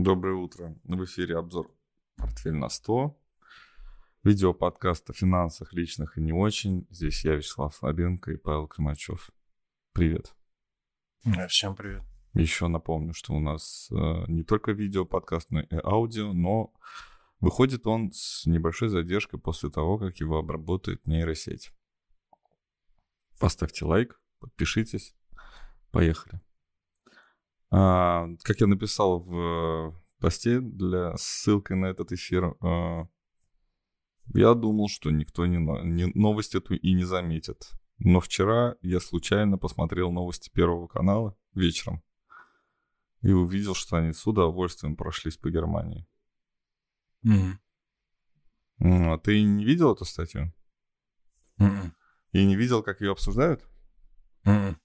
Доброе утро. В эфире обзор «Портфель на 100». Видео подкаст о финансах личных и не очень. Здесь я, Вячеслав Слабенко и Павел Кремачев. Привет. Всем привет. Еще напомню, что у нас э, не только видео подкаст, но и аудио, но выходит он с небольшой задержкой после того, как его обработает нейросеть. Поставьте лайк, подпишитесь. Поехали. А, как я написал в посте для ссылкой на этот эфир, а, я думал, что никто не, не новость эту и не заметит. Но вчера я случайно посмотрел новости Первого канала вечером и увидел, что они с удовольствием прошлись по Германии. Mm-hmm. А ты не видел эту статью? Mm-mm. И не видел, как ее обсуждают? Mm-mm.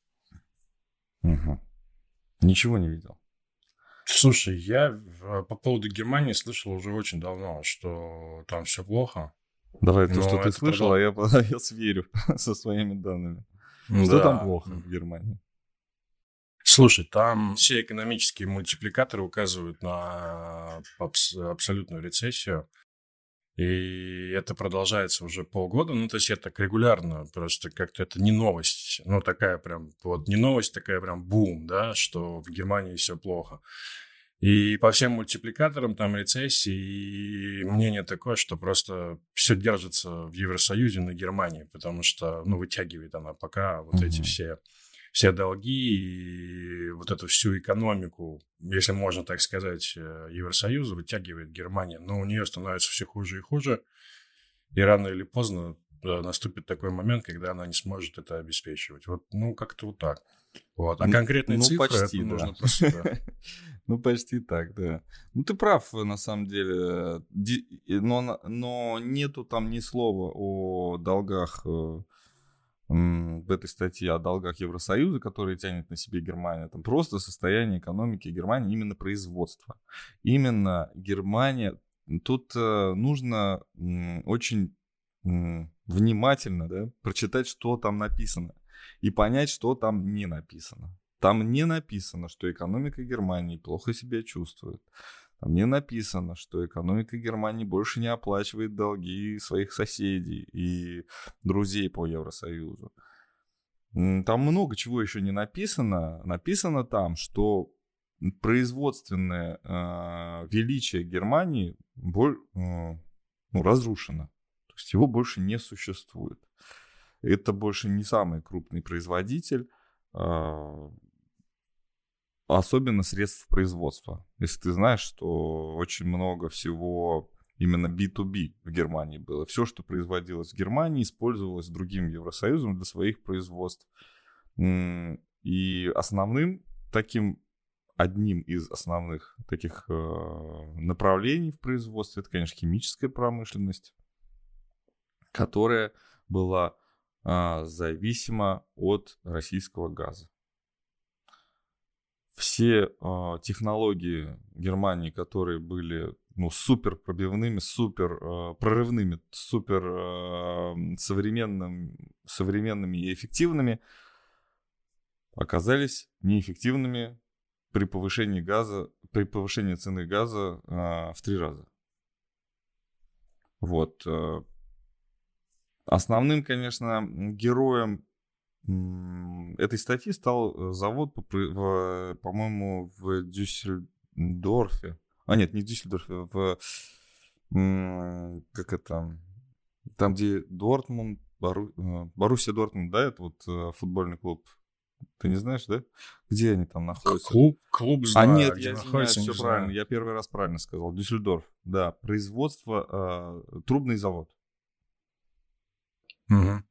Угу. Ничего не видел. Слушай, я по поводу Германии слышал уже очень давно, что там все плохо. Давай то, что ты слышал, продол... а я, я сверю со своими данными. Что да. там плохо в Германии? Слушай, там все экономические мультипликаторы указывают на абс- абсолютную рецессию. И это продолжается уже полгода. Ну, то есть это так регулярно, просто как-то это не новость. Ну, такая прям, вот не новость, такая прям бум, да, что в Германии все плохо. И по всем мультипликаторам там рецессии, и мнение такое, что просто все держится в Евросоюзе на Германии, потому что, ну, вытягивает она пока вот угу. эти все все долги и вот эту всю экономику, если можно так сказать, э, Евросоюза вытягивает Германия. Но у нее становится все хуже и хуже. И рано или поздно э, наступит такой момент, когда она не сможет это обеспечивать. Вот, ну, как-то вот так. Вот. А конкретные ну, цифры почти, это да. нужно просто... Ну, почти так, да. Ну, ты прав, на самом деле. Но, но нету там ни слова о долгах э, в этой статье о долгах Евросоюза, которые тянет на себе Германия, там просто состояние экономики Германии, именно производство. Именно Германия, тут э, нужно очень внимательно да, прочитать, что там написано, и понять, что там не написано. Там не написано, что экономика Германии плохо себя чувствует. Там не написано, что экономика Германии больше не оплачивает долги своих соседей и друзей по Евросоюзу. Там много чего еще не написано. Написано там, что производственное э, величие Германии боль, э, ну, разрушено. То есть его больше не существует. Это больше не самый крупный производитель. Э, особенно средств производства. Если ты знаешь, что очень много всего именно B2B в Германии было. Все, что производилось в Германии, использовалось другим Евросоюзом для своих производств. И основным таким, одним из основных таких э, направлений в производстве, это, конечно, химическая промышленность, которая была а, зависима от российского газа все э, технологии Германии, которые были ну, супер пробивными, супер э, прорывными, супер э, современным, современными и эффективными, оказались неэффективными при повышении газа, при повышении цены газа э, в три раза. Вот. Основным, конечно, героем этой статьи стал э, завод, по-моему, в Дюссельдорфе. А нет, не в Дюссельдорфе, в... Как это? Там, где Дортмунд, Бору... Э, Боруссия Дортмунд, да, это вот э, футбольный клуб. Ты не знаешь, да? Где они там находятся? Клуб, клуб знаю, А нет, я извиняюсь, все правильно. Я первый раз правильно сказал. Дюссельдорф, да. Производство, э, трубный завод. Угу.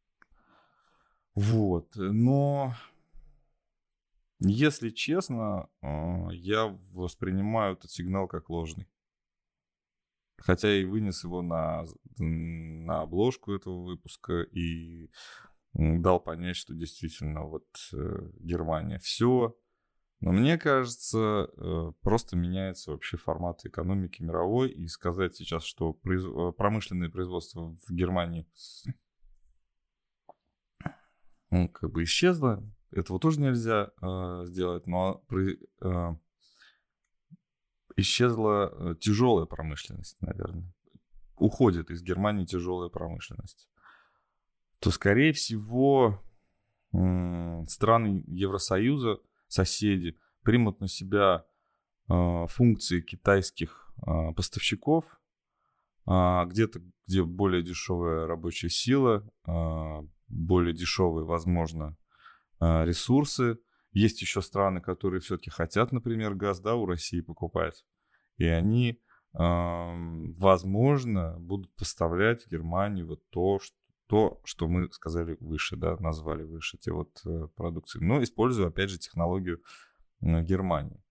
Вот, но если честно, а, я воспринимаю этот сигнал как ложный. Хотя и вынес его на, на обложку этого выпуска и дал понять, что действительно вот э, Германия все. Но мне кажется, э, просто меняется вообще формат экономики мировой. И сказать сейчас, что произ... Э, промышленное производство в Германии ну, как бы исчезла. Этого тоже нельзя э, сделать, но при, э, исчезла э, тяжелая промышленность, наверное. Уходит из Германии тяжелая промышленность. То, скорее всего, страны Евросоюза, соседи, примут на себя э, функции китайских э, поставщиков, где-то, где более дешевая рабочая сила, более дешевые, возможно, ресурсы, есть еще страны, которые все-таки хотят, например, газ, да, у России покупать. И они, возможно, будут поставлять в Германию вот то, что то, что мы сказали выше, да, назвали выше, те вот э, продукции. Но используя, опять же, технологию Германии.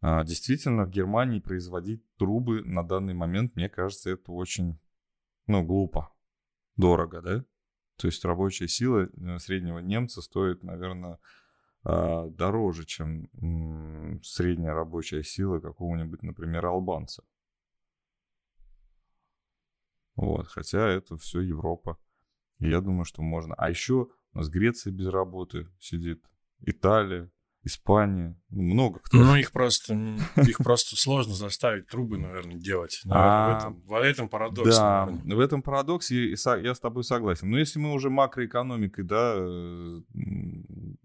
А, действительно, в Германии производить трубы на данный момент, мне кажется, это очень, ну, глупо, дорого, да? То есть рабочая сила э, среднего немца стоит, наверное, а, дороже, чем средняя рабочая сила какого-нибудь, например, албанца. Вот, хотя это все Европа. И я думаю, что можно. А еще у нас Греция без работы сидит, Италия, Испания, ну, много кто. Ну, их просто, их просто сложно заставить трубы, наверное, делать. Наверное, в, этом, в этом парадокс. Да, наверное. в этом парадоксе я с тобой согласен. Но если мы уже макроэкономикой, да, э,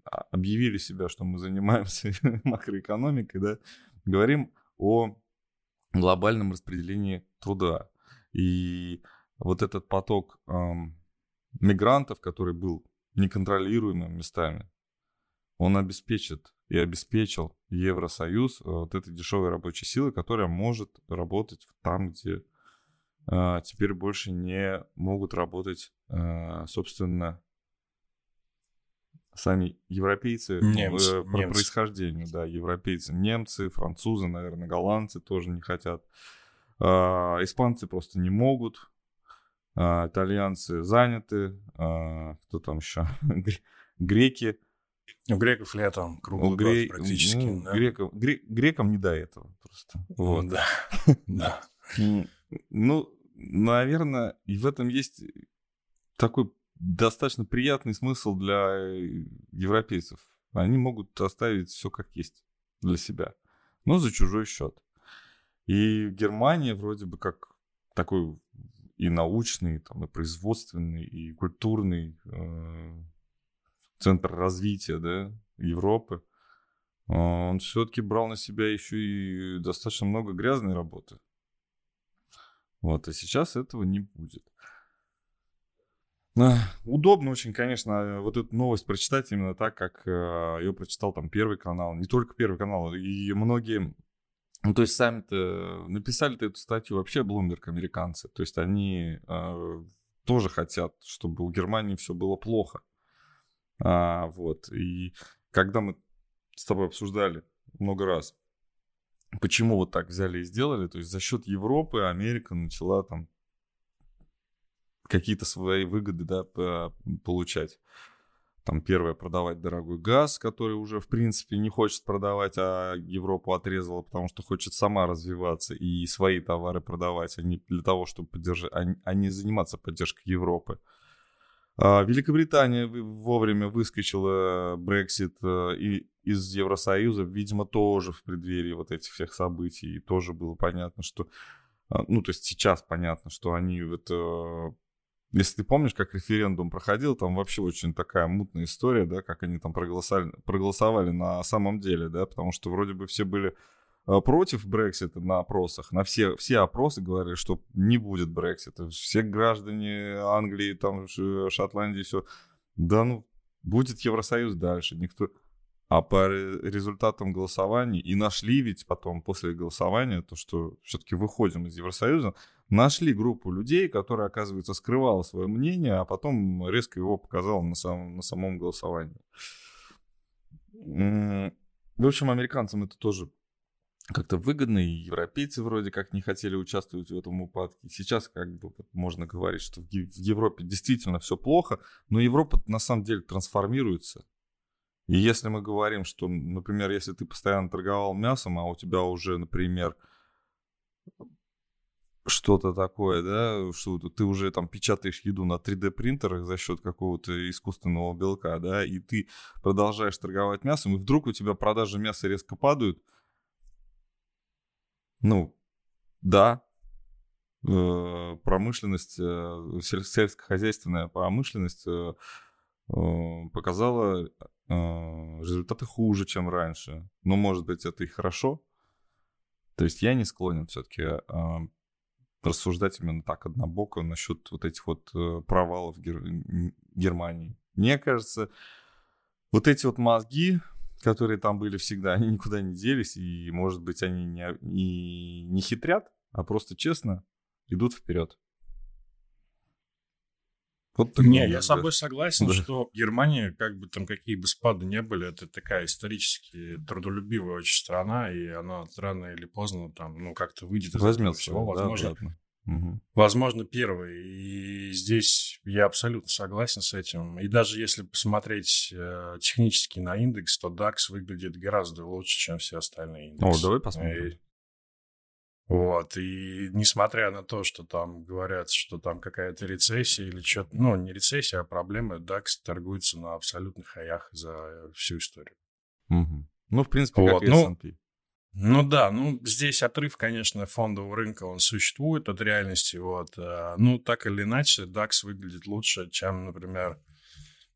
а, объявили себя, что мы занимаемся макроэкономикой, да, говорим о глобальном распределении труда. И вот этот поток эм, мигрантов, который был неконтролируемым местами, он обеспечит и обеспечил Евросоюз э, вот этой дешевой рабочей силы, которая может работать там, где э, теперь больше не могут работать, э, собственно, сами европейцы немцы, э, по немцы. происхождению, да, европейцы, немцы, французы, наверное, голландцы тоже не хотят, э, испанцы просто не могут, э, итальянцы заняты, э, кто там еще, греки у греков летом круглый у гре... год практически. Ну, да? греков, гре... Грекам не до этого просто. Вот. Да, да. Ну, наверное, в этом есть такой достаточно приятный смысл для э, европейцев. Они могут оставить все как есть для себя, но за чужой счет. И Германия вроде бы как такой и научный, там, и производственный, и культурный э, центр развития да, Европы, а, он все-таки брал на себя еще и достаточно много грязной работы. Вот, а сейчас этого не будет. Удобно очень, конечно, вот эту новость прочитать именно так, как э, ее прочитал там Первый канал. Не только Первый канал, и многие... Ну, то есть сами-то написали эту статью вообще Bloomberg американцы. То есть они э, тоже хотят, чтобы у Германии все было плохо. А, вот. И когда мы с тобой обсуждали много раз, почему вот так взяли и сделали, то есть за счет Европы Америка начала там какие-то свои выгоды, да, получать. Там первое, продавать дорогой газ, который уже, в принципе, не хочет продавать, а Европу отрезала, потому что хочет сама развиваться и свои товары продавать, а не для того, чтобы поддержать, а не заниматься поддержкой Европы. А, Великобритания вовремя выскочила Brexit э, и из Евросоюза, видимо, тоже в преддверии вот этих всех событий. И тоже было понятно, что... А, ну, то есть сейчас понятно, что они это... Если ты помнишь, как референдум проходил, там вообще очень такая мутная история, да, как они там проголосовали, проголосовали на самом деле, да, потому что вроде бы все были Э, против Брексита на опросах, на все, все опросы говорили, что не будет Брексита. Все граждане Англии, там, Шотландии, все. Да ну, будет Евросоюз дальше. Никто... А по результатам голосования, и нашли ведь потом после голосования, то, что все-таки выходим из Евросоюза, нашли группу людей, которая, оказывается, скрывала свое мнение, а потом резко его показала на самом, на самом голосовании. В общем, американцам это тоже как-то выгодно, и европейцы вроде как не хотели участвовать в этом упадке. Сейчас как бы можно говорить, что в Европе действительно все плохо, но Европа на самом деле трансформируется. И если мы говорим, что, например, если ты постоянно торговал мясом, а у тебя уже, например, что-то такое, да, что ты уже там печатаешь еду на 3D принтерах за счет какого-то искусственного белка, да, и ты продолжаешь торговать мясом, и вдруг у тебя продажи мяса резко падают – ну, да, э, промышленность, э, сельскохозяйственная промышленность э, показала результаты хуже, чем раньше. Но, может быть, это и хорошо. То есть я не склонен все-таки рассуждать именно так однобоко насчет вот этих вот провалов Германии. Мне кажется, вот эти вот мозги, которые там были всегда, они никуда не делись, и, может быть, они не, не, не хитрят, а просто честно идут вперед. Вот не, я с тобой согласен, да. что Германия, как бы там какие бы спады не были, это такая исторически трудолюбивая очень страна, и она рано или поздно там, ну, как-то выйдет из Возьмет этого всего. Возможно, да, Угу. Возможно, первый. И здесь я абсолютно согласен с этим. И даже если посмотреть э, технически на индекс, то DAX выглядит гораздо лучше, чем все остальные индексы. О, давай посмотрим. И, вот, и несмотря на то, что там говорят, что там какая-то рецессия или что-то, ну, не рецессия, а проблемы, DAX торгуется на абсолютных хаях за всю историю. Угу. Ну, в принципе, вот, как и ну, S&P. Ну да, ну здесь отрыв, конечно, фондового рынка, он существует от реальности, вот. Э, ну, так или иначе, DAX выглядит лучше, чем, например,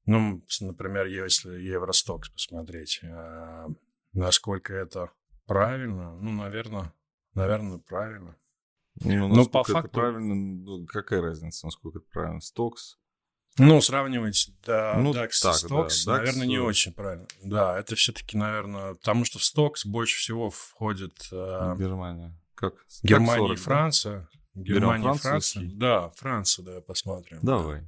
ну, например, если Евростокс посмотреть, э, насколько это правильно, ну, наверное, наверное, правильно. Ну, Но по факту... правильно, ну, какая разница, насколько это правильно? Стокс, ну, сравнивать да, ну, DAX так, с Stocks, да. наверное, не очень правильно. Да, это все-таки, наверное, потому что в Stocks больше всего входит... Э, Германия. Как? Германия как 40, и Франция. Да? Германия и Франция. Да, Франция, да, посмотрим. Давай.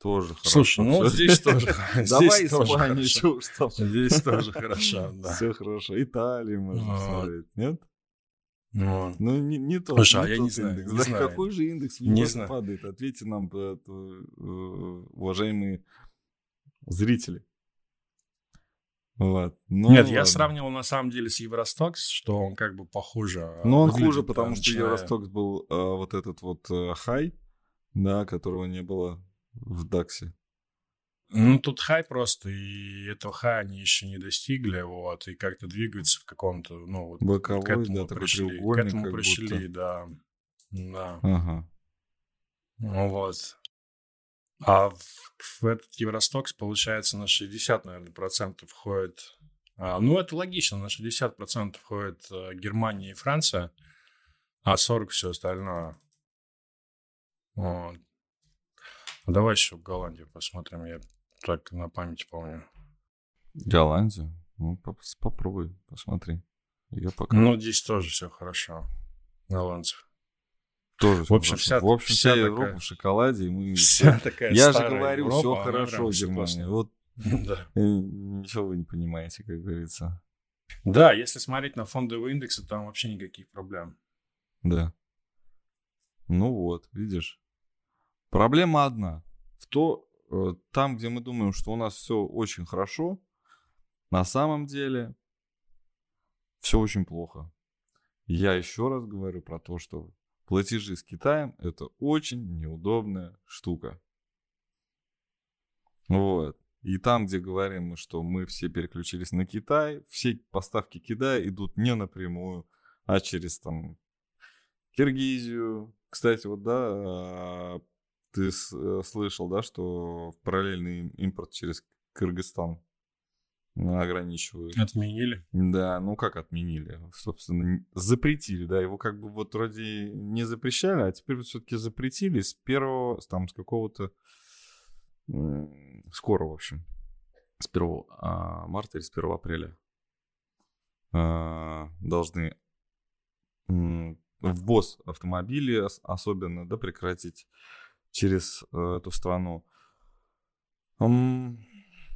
Тоже хорошо. Слушай, ну здесь тоже Давай Испанию, что Здесь тоже хорошо, да. Все хорошо. Италию можно смотреть, нет? Ну, ну не, не то. Слушай, а я не знаю. Индекс. Не да, знаю. Какой же индекс в не знаю. падает? Ответьте нам, э, уважаемые зрители. Вот. Ну, Нет, ладно. я сравнивал на самом деле с Евростокс, что он как бы похуже. Но он хуже, потому начиная... что Евростокс был а, вот этот вот а, хай, да, которого не было в Даксе. Ну, тут хай просто, и этого хая они еще не достигли, вот, и как-то двигаются в каком-то, ну, вот Боковой, к этому да, пришли, к этому пришли, да, да. Ага. Ну, вот. А в, в этот Евростокс, получается, на 60, наверное, процентов входит... А, ну, это логично, на 60 процентов входит а, Германия и Франция, а 40 все остальное. Вот. Давай еще в Голландию посмотрим. Я так на память помню. Голландию? Ну, попробуй, посмотри. Я пока... Ну, здесь тоже все хорошо. Голландцев. Тоже в общем, вся, в общем, вся, вся Европа такая, в шоколаде. И мы... Вся такая Я же говорю, Европа, все хорошо в Германии. Вот да. Э, ничего вы не понимаете, как говорится. Да, если смотреть на фондовые индексы, там вообще никаких проблем. Да. Ну вот, видишь. Проблема одна. В то, Э, там, где мы думаем, что у нас все очень хорошо, на самом деле все очень плохо. Я еще раз говорю про то, что платежи с Китаем это очень неудобная штука. Вот. И там, где говорим мы, что мы все переключились на Китай, все поставки Китая идут не напрямую, а через там Киргизию. Кстати, вот да, а, ты э, слышал, да, что параллельный импорт через Кыргызстан ограничивают. Отменили? Да, ну как отменили? Собственно, запретили, да, его как бы вот вроде не запрещали, а теперь вот все-таки запретили с первого, там, с какого-то, скоро, в общем, с 1 а, марта или с 1 апреля а, должны ввоз автомобилей особенно, да, прекратить через э, эту страну.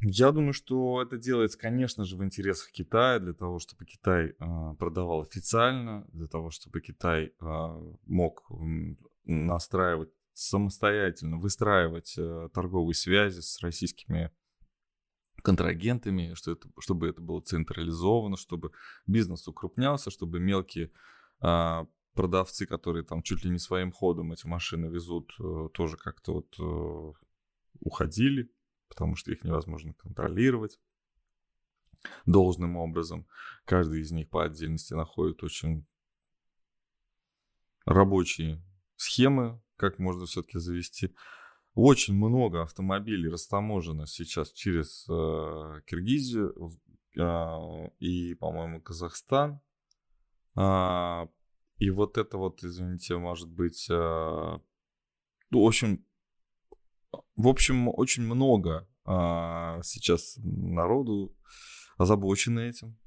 Я думаю, что это делается, конечно же, в интересах Китая, для того, чтобы Китай э, продавал официально, для того, чтобы Китай э, мог настраивать самостоятельно, выстраивать торговые связи с российскими контрагентами, что это, чтобы это было централизовано, чтобы бизнес укрупнялся, чтобы мелкие продавцы, которые там чуть ли не своим ходом эти машины везут, э, тоже как-то вот э, уходили, потому что их невозможно контролировать должным образом. Каждый из них по отдельности находит очень рабочие схемы, как можно все-таки завести. Очень много автомобилей растаможено сейчас через э, Киргизию э, и, по-моему, Казахстан. А, и вот это вот, извините, может быть, э, ну, в общем, в общем, очень много э, сейчас народу озабочены этим.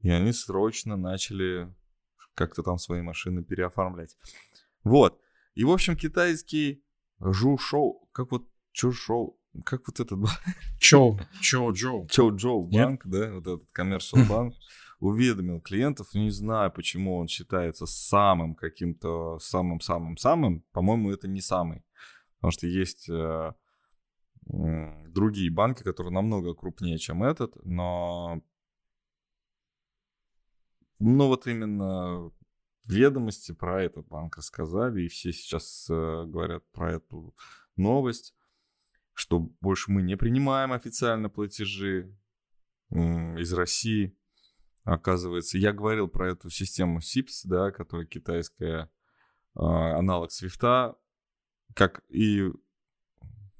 И они срочно начали как-то там свои машины переоформлять. Вот. И, в общем, китайский Жу-шоу, как вот Чу-шоу, как вот этот... Чоу, Чоу Джоу. Чоу Джоу банк, да, вот этот коммерческий банк, уведомил клиентов, не знаю, почему он считается самым каким-то, самым-самым-самым, по-моему, это не самый, потому что есть э, другие банки, которые намного крупнее, чем этот, но но вот именно ведомости про этот банк рассказали, и все сейчас э, говорят про эту новость, что больше мы не принимаем официально платежи э, из России. Оказывается, я говорил про эту систему SIPS, да, которая китайская, э, аналог Свифта, как и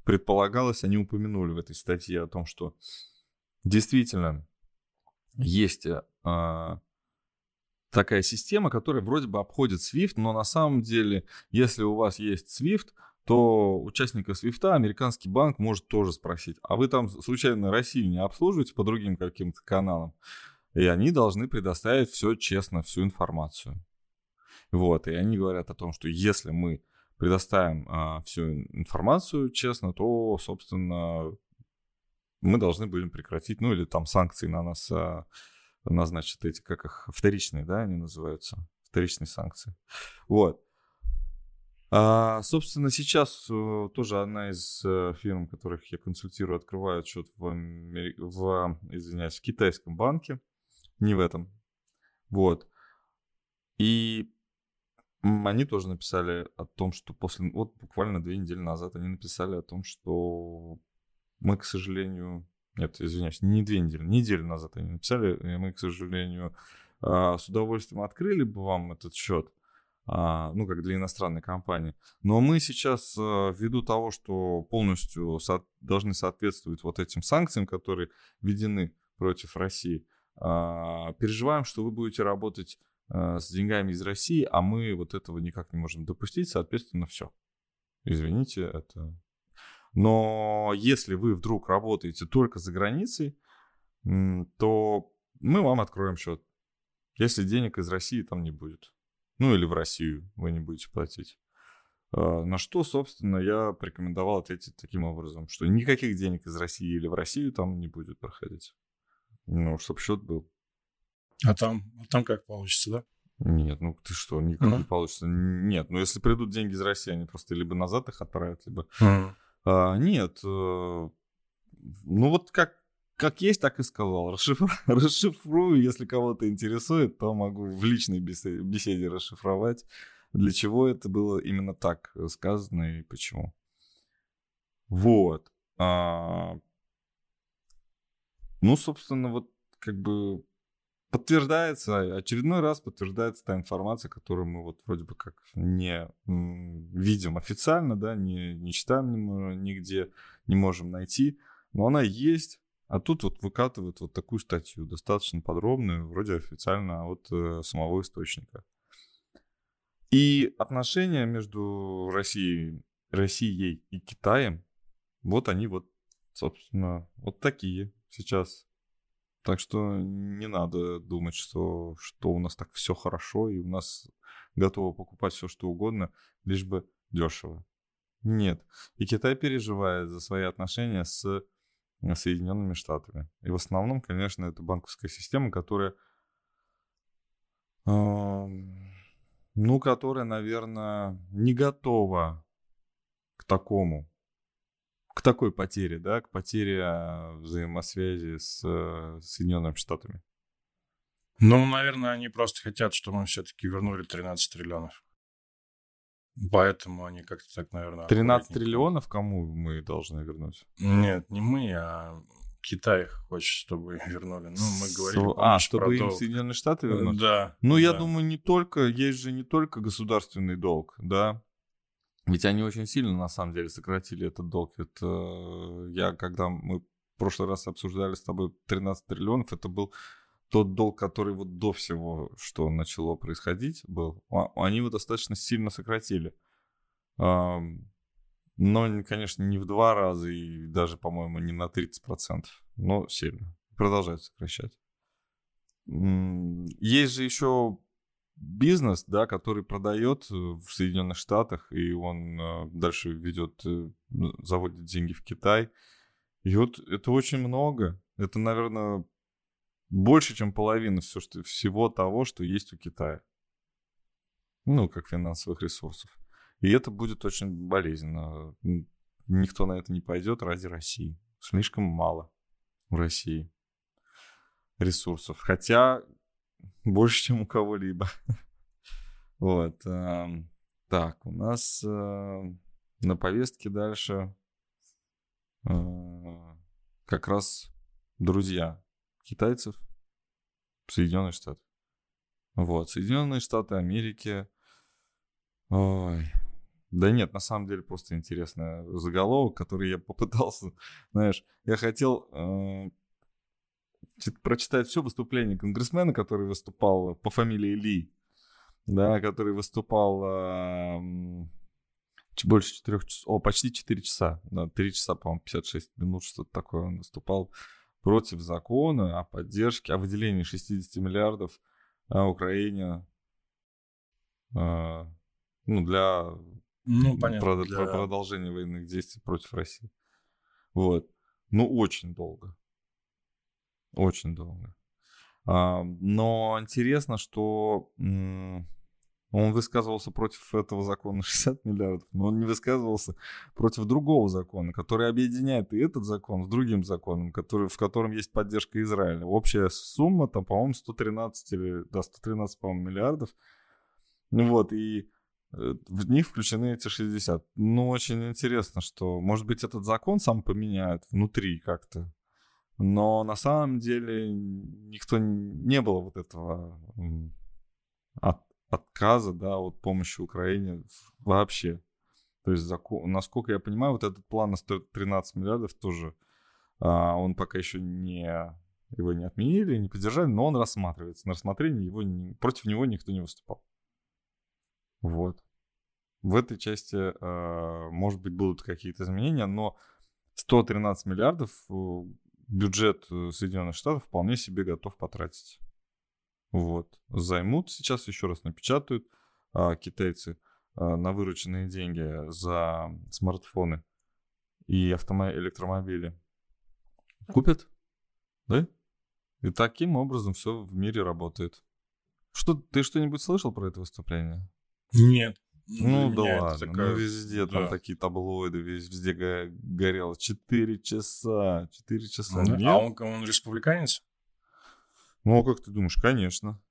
предполагалось, они упомянули в этой статье о том, что действительно есть э, такая система, которая вроде бы обходит SWIFT, но на самом деле, если у вас есть SWIFT, то участника SWIFT американский банк может тоже спросить, а вы там случайно Россию не обслуживаете по другим каким-то каналам? И они должны предоставить все честно, всю информацию. Вот, и они говорят о том, что если мы предоставим а, всю информацию честно, то, собственно, мы должны будем прекратить, ну или там санкции на нас а, назначат эти, как их, вторичные, да, они называются, вторичные санкции. Вот. А, собственно, сейчас uh, тоже одна из uh, фирм, которых я консультирую, открывает счет в, Амери... в, извиняюсь, в китайском банке, не в этом. Вот. И они тоже написали о том, что после, вот буквально две недели назад они написали о том, что мы, к сожалению, нет, извиняюсь, не две недели, неделю назад они написали, и мы, к сожалению, а, с удовольствием открыли бы вам этот счет, а, ну, как для иностранной компании. Но мы сейчас, а, ввиду того, что полностью должны соответствовать вот этим санкциям, которые введены против России, переживаем, что вы будете работать с деньгами из России, а мы вот этого никак не можем допустить, соответственно, все. Извините, это но если вы вдруг работаете только за границей, то мы вам откроем счет. Если денег из России там не будет. Ну или в Россию вы не будете платить. А, на что, собственно, я порекомендовал ответить таким образом, что никаких денег из России или в Россию там не будет проходить. Ну, чтобы счет был. А там, а там как получится, да? Нет, ну ты что, никак uh-huh. не получится. Нет, ну если придут деньги из России, они просто либо назад их отправят, либо... Uh-huh. А, нет, э, ну вот как, как есть, так и сказал. Расшифрую, расшифрую, если кого-то интересует, то могу в личной беседе, беседе расшифровать, для чего это было именно так сказано и почему. Вот. А, ну, собственно, вот как бы подтверждается, очередной раз подтверждается та информация, которую мы вот вроде бы как не видим официально, да, не, не читаем нигде, не можем найти, но она есть, а тут вот выкатывают вот такую статью, достаточно подробную, вроде официально от э, самого источника. И отношения между Россией, Россией и Китаем, вот они вот, собственно, вот такие сейчас. Так что не надо думать, что, что у нас так все хорошо, и у нас готово покупать все, что угодно, лишь бы дешево. Нет. И Китай переживает за свои отношения с э, Соединенными Штатами. И в основном, конечно, это банковская система, которая, ну, которая, наверное, не готова к такому к такой потере, да, к потере а, взаимосвязи с э, Соединенными Штатами? Ну, наверное, они просто хотят, чтобы мы все-таки вернули 13 триллионов. Поэтому они как-то так, наверное... 13 триллионов кому мы должны вернуть? Нет, не мы, а Китай хочет, чтобы вернули. Ну, мы говорили, Со- А, чтобы им Соединенные Штаты вернуть? Да. Ну, я да. думаю, не только, есть же не только государственный долг, да. Ведь они очень сильно, на самом деле, сократили этот долг. Это э, я, когда мы в прошлый раз обсуждали с тобой 13 триллионов, это был тот долг, который вот до всего, что начало происходить, был. А- Они его достаточно сильно сократили. Но, конечно, не в два раза и даже, по-моему, не на 30%, но сильно. Продолжают сокращать. Есть же еще бизнес, да, который продает э, в Соединенных Штатах, и он э, дальше ведет, э, заводит деньги в Китай. И вот это очень много. Это, наверное, больше, чем половина все, что, всего того, что есть у Китая. Ну, как финансовых ресурсов. И это будет очень болезненно. Никто на это не пойдет ради России. Слишком мало в России ресурсов. Хотя больше, чем у кого-либо. Вот. эм, Так, у нас э, на повестке дальше э, как раз друзья китайцев Соединенные Штаты. Вот, Соединенные Штаты Америки. Ой. Да нет, на самом деле просто интересный заголовок, который я попытался, знаешь, я хотел э, прочитать все выступление конгрессмена, который выступал по фамилии Ли, да, который выступал э, больше четырех часов, о, почти 4 часа, да, 3 часа, по-моему, 56 минут, что-то такое он выступал против закона о поддержке, о выделении 60 миллиардов э, Украине, э, ну, для Ну, понятно. прод- для- про- продолжения военных действий против России. Вот. Ну, очень долго. Очень долго. А, но интересно, что он высказывался против этого закона 60 миллиардов, но он не высказывался против другого закона, который объединяет и этот закон с другим законом, который, в котором есть поддержка Израиля. Общая сумма там, по-моему, 113 или, да, 113, по-моему, миллиардов. Вот, и э, в них включены эти 60. Ну, очень интересно, что, может быть, этот закон сам поменяют внутри как-то. Но на самом деле никто не было вот этого от- отказа, да, от помощи Украине вообще. То есть, насколько я понимаю, вот этот план на 113 миллиардов тоже, а, он пока еще не, его не отменили, не поддержали, но он рассматривается. На рассмотрение его, против него никто не выступал. Вот. В этой части, э, может быть, будут какие-то изменения, но 113 миллиардов э, бюджет э, Соединенных Штатов вполне себе готов потратить. Вот. Займут сейчас, еще раз напечатают а, китайцы а, на вырученные деньги за смартфоны и автомо- электромобили. Купят? Да? И таким образом все в мире работает. Что, ты что-нибудь слышал про это выступление? Нет. Ну Для да ладно, такая- ну везде там да. такие таблоиды, вез- везде го- горело. Четыре часа, четыре часа. Нет? А он, он республиканец? Ну, а как ты думаешь, конечно.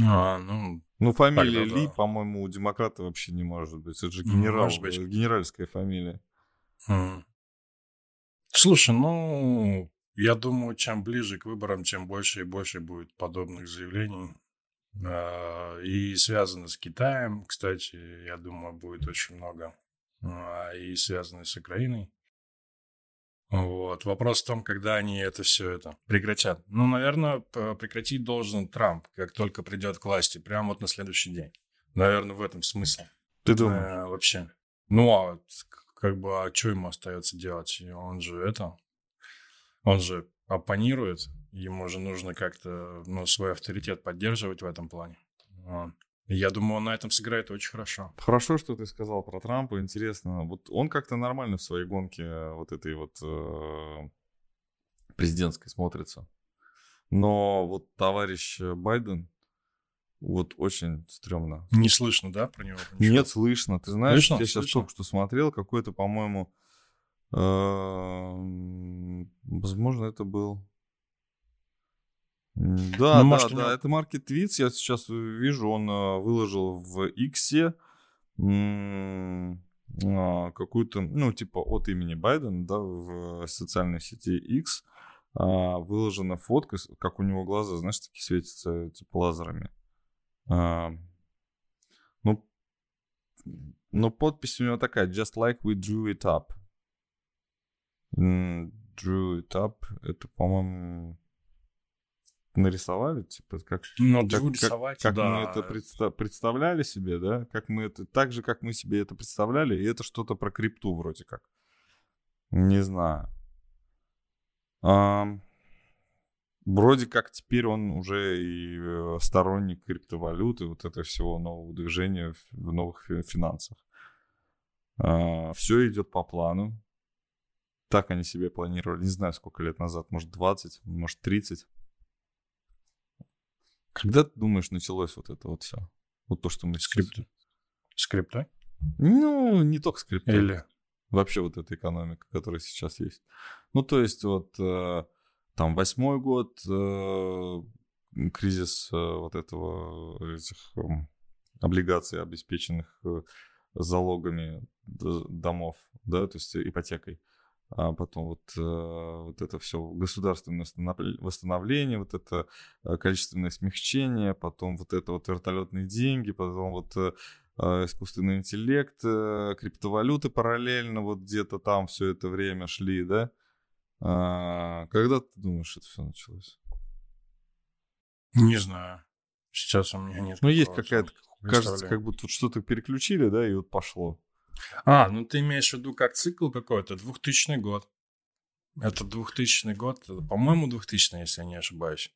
А, ну, Ну, фамилия Ли, да. по-моему, у демократа вообще не может быть. Это же Ну, генерал, может быть. генеральская фамилия. м. слушай, ну, я думаю, чем ближе к выборам, тем больше и больше будет подобных заявлений. А, И связано с Китаем, кстати, я думаю, будет очень много. А, И связано с Украиной. Вот. Вопрос в том, когда они это все это прекратят. Ну, наверное, прекратить должен Трамп, как только придет к власти, прямо вот на следующий день. Наверное, в этом смысл. Ты думаешь? Э, вообще. Ну, а вот как бы, а что ему остается делать? Он же это... Он же оппонирует. Ему же нужно как-то, ну, свой авторитет поддерживать в этом плане. Вот. Я думаю, он на этом сыграет очень хорошо. Хорошо, что ты сказал про Трампа. Интересно. Вот он как-то нормально в своей гонке э, вот этой вот э, президентской смотрится. Но вот товарищ Байден вот очень стрёмно. Не слышно, да, про него? ничего? Нет, слышно. Ты знаешь, Слышно? я сейчас Слышно? только что смотрел, какой-то, по-моему, эм, возможно, это был... Да, Ну, да, может, да, него- это Market Tweets, я сейчас вижу, он э, выложил в X какую-то, ну, типа от имени Байдена, да, в социальной сети X, а, выложена фотка, как у него глаза, знаешь, такие светятся типа лазерами. А, ну, ну, подпись у него такая, just like we drew it up. Drew it up, это, по-моему, нарисовали, типа, как, ну, как, рисовать, как, как да. мы это предста- представляли себе, да, как мы это, так же, как мы себе это представляли, и это что-то про крипту вроде как. Не знаю. А, вроде как теперь он уже и э, сторонник криптовалюты, вот это всего нового движения в новых финансах. А, все идет по плану. Так они себе планировали, не знаю, сколько лет назад, может 20, может 30. Когда ты думаешь, началось вот это вот все? Вот то, что мы скрипты. Скрипты? Ну, не только скрипты. Или? Вообще вот эта экономика, которая сейчас есть. Ну, то есть вот э, там восьмой год, э, кризис э, вот этого, этих эм, облигаций, обеспеченных залогами домов, да, то есть ипотекой а потом вот, э, вот это все государственное восстановление, вот это э, количественное смягчение, потом вот это вот вертолетные деньги, потом вот э, искусственный интеллект, криптовалюты параллельно вот где-то там все это время шли, да? А, когда ты думаешь, это все началось? Не знаю. Сейчас у меня нет. Ну, есть какая-то, кажется, как будто вот что-то переключили, да, и вот пошло. А, ну ты имеешь в виду как цикл какой-то, 2000 год. Это 2000 год, по-моему, 2000, если я не ошибаюсь.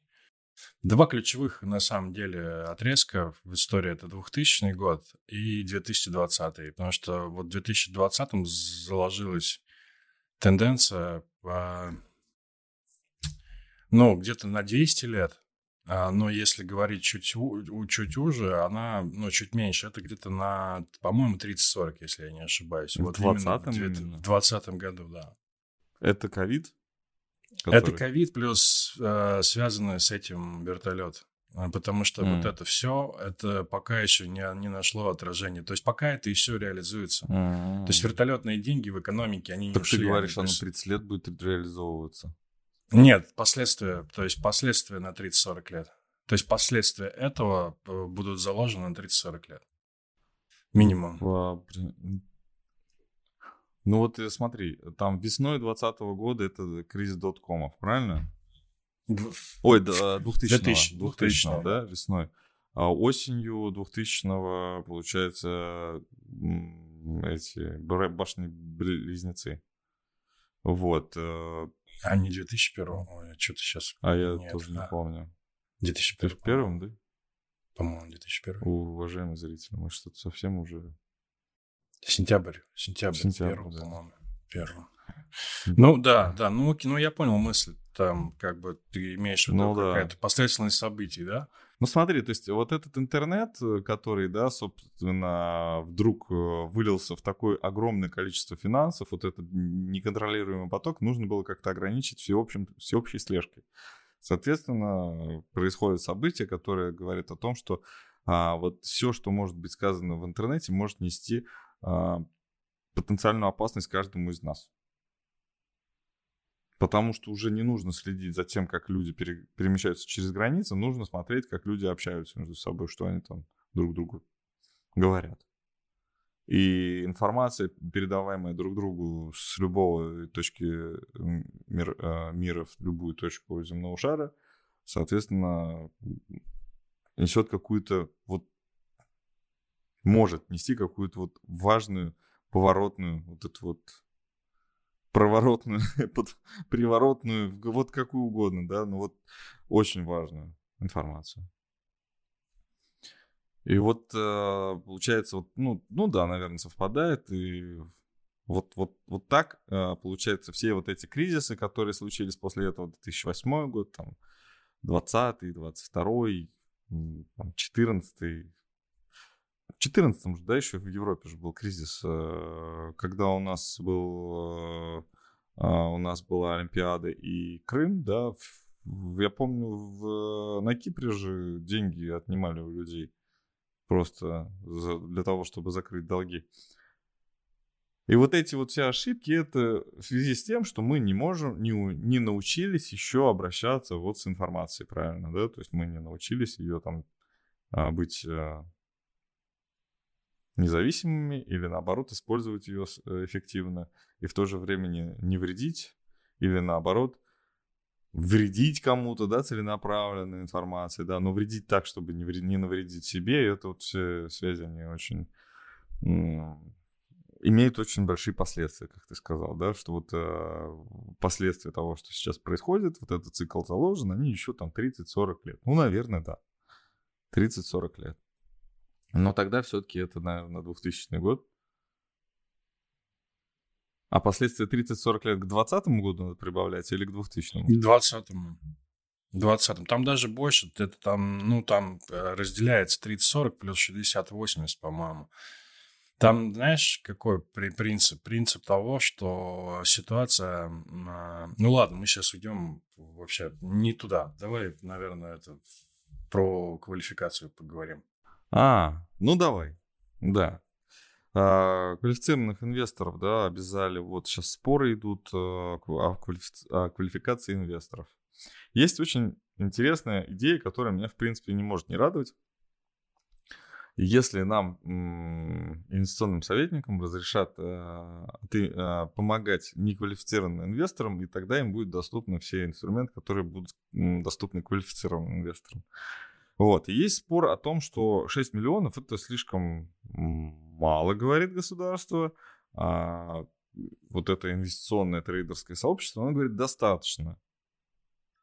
Два ключевых, на самом деле, отрезка в истории это 2000 год и 2020. Потому что вот в 2020 заложилась тенденция, ну, где-то на 200 лет а, но если говорить чуть, чуть уже, она, ну, чуть меньше. Это где-то на, по-моему, 30-40, если я не ошибаюсь. В вот 20 именно, В 20 году, да. Это ковид? Который... Это ковид плюс э, связанный с этим вертолет. А, потому что mm. вот это все, это пока еще не, не нашло отражения. То есть пока это еще реализуется. Mm. То есть вертолетные деньги в экономике, они так не ушли. ты говоришь, оно 30 лет будет реализовываться. Нет, последствия, то есть последствия на 30-40 лет. То есть последствия этого э, будут заложены на 30-40 лет. Минимум. Ну вот э, смотри, там весной 2020 года это кризис доткомов, правильно? Ой, да, 2000 2000, 2000 да, весной. А осенью 2000 получается, эти башни-близнецы. Вот. А не 2001 Ой, что-то сейчас... А я Нет, тоже не помню. 2001 В первом, да? По-моему, 2001 Уважаемый зритель, мы что-то совсем уже... Сентябрь. Сентябрь, Сентябрь первого, да. по-моему. Первого. Ну да, да, ну, ну я понял мысль. Там как бы ты имеешь в виду ну, какая-то да. последовательность событий, да? Ну смотри, то есть вот этот интернет, э, который, да, собственно, вдруг э, вылился в такое огромное количество финансов, вот этот неконтролируемый поток, нужно было как-то ограничить всеобщим, всеобщей слежкой. Соответственно, происходят события, которые говорят о том, что а, вот все, что может быть сказано в интернете, может нести а, потенциальную опасность каждому из нас потому что уже не нужно следить за тем, как люди пере, перемещаются через границы, нужно смотреть, как люди общаются между собой, что они там друг другу говорят. И информация, передаваемая друг другу с любого точки мир, а, мира в любую точку земного шара, соответственно, несет какую-то вот может нести какую-то вот важную поворотную вот эту вот проворотную, под приворотную, вот какую угодно, да, но вот очень важную информацию. И вот э, получается, вот, ну, ну да, наверное, совпадает. И вот, вот, вот так э, получается все вот эти кризисы, которые случились после этого 2008 год, там, 20 22 там, 14 в 14 же, да, еще в Европе же был кризис, э, когда у нас был, э, а, у нас была Олимпиада и Крым, да, я помню, в, на Кипре же деньги отнимали у людей просто для того, чтобы закрыть долги. И вот эти вот все ошибки, это в связи с тем, что мы не можем, не, не научились еще обращаться вот с информацией, правильно, да? То есть мы не научились ее там а, быть а, независимыми или наоборот использовать ее э, эффективно и в то же время не, вредить или наоборот вредить кому-то, да, целенаправленной информацией, да, но вредить так, чтобы не, вред, не навредить себе, это вот все связи, они очень имеют очень большие последствия, как ты сказал, да, что вот э, последствия того, что сейчас происходит, вот этот цикл заложен, они еще там 30-40 лет. Ну, наверное, да. 30-40 лет. Но тогда все-таки это, наверное, 2000 год. А последствия 30-40 лет к 2020 году надо прибавлять или к 2000? К 20 20 Там даже больше, это там, ну, там э, разделяется 30-40 плюс 60-80, по-моему. Там, знаешь, какой принцип? Принцип того, что ситуация... А, ну ладно, мы сейчас уйдем вообще не туда. Давай, наверное, это про квалификацию поговорим. А, ну давай. Да. А, квалифицированных инвесторов, да, обязали. Вот сейчас споры идут э, о, квалифи... о квалификации инвесторов. Есть очень интересная идея, которая меня, в принципе, не может не радовать. Если нам, инвестиционным советникам, разрешат э, ты, э, помогать неквалифицированным инвесторам, и тогда им будет доступны все инструменты, которые будут доступны квалифицированным инвесторам. Вот. И есть спор о том, что 6 миллионов это слишком мало, говорит государство. А вот это инвестиционное трейдерское сообщество, оно говорит, достаточно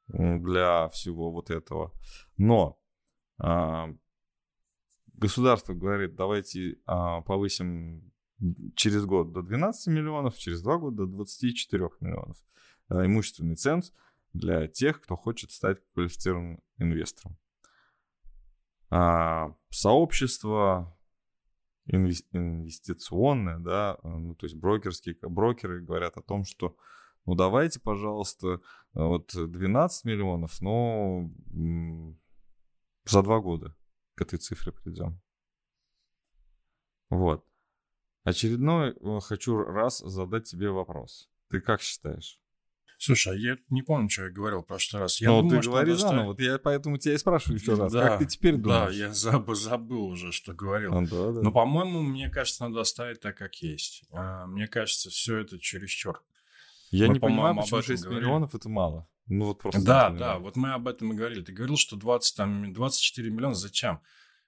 для всего вот этого. Но а, государство говорит, давайте а, повысим через год до 12 миллионов, через два года до 24 миллионов а, имущественный ценз для тех, кто хочет стать квалифицированным инвестором. А, сообщество инвестиционное, да, ну, то есть брокерские, брокеры говорят о том, что ну давайте, пожалуйста, вот 12 миллионов, но за два года к этой цифре придем. Вот. Очередной э, хочу раз задать тебе вопрос. Ты как считаешь? Слушай, а я не помню, что я говорил в прошлый раз. Я ну, думаю, ты говори заново, вот я поэтому тебя и спрашиваю еще раз. Да, как ты теперь думаешь? Да, я забыл, забыл уже, что говорил. А, да, да. Но, по-моему, мне кажется, надо оставить так, как есть. А, мне кажется, все это чересчур. Я Мы, не понимаю, почему 6 говорили. миллионов это мало. Ну вот просто. Да, да, вот мы об этом и говорили. Ты говорил, что 20, там, 24 миллиона, зачем?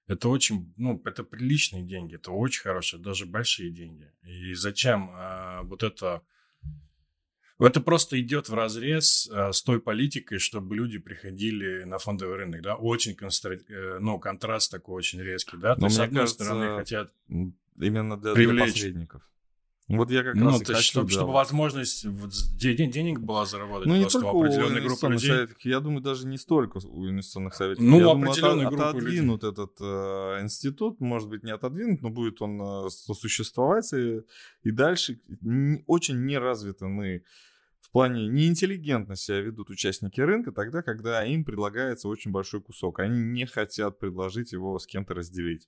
Это очень, ну, это приличные деньги, это очень хорошие, даже большие деньги. И зачем а, вот это... Это просто идет в разрез а, с той политикой, чтобы люди приходили на фондовый рынок, да, очень констра... Э, ну, контраст такой очень резкий, да, то Но есть, с одной кажется, стороны, хотят именно для, привлечь. для посредников. Вот я как ну, раз то есть, хочу, чтобы, да. чтобы возможность денег была заработать ну, не просто только у определенной группы людей. Советов, я думаю, даже не столько у инвестиционных советов. Ну, я определенной думаю, от, отодвинут людей. этот э, институт, может быть, не отодвинут, но будет он э, сосуществовать. И, и дальше не, очень неразвиты мы в плане неинтеллигентно себя ведут участники рынка тогда, когда им предлагается очень большой кусок. Они не хотят предложить его с кем-то разделить.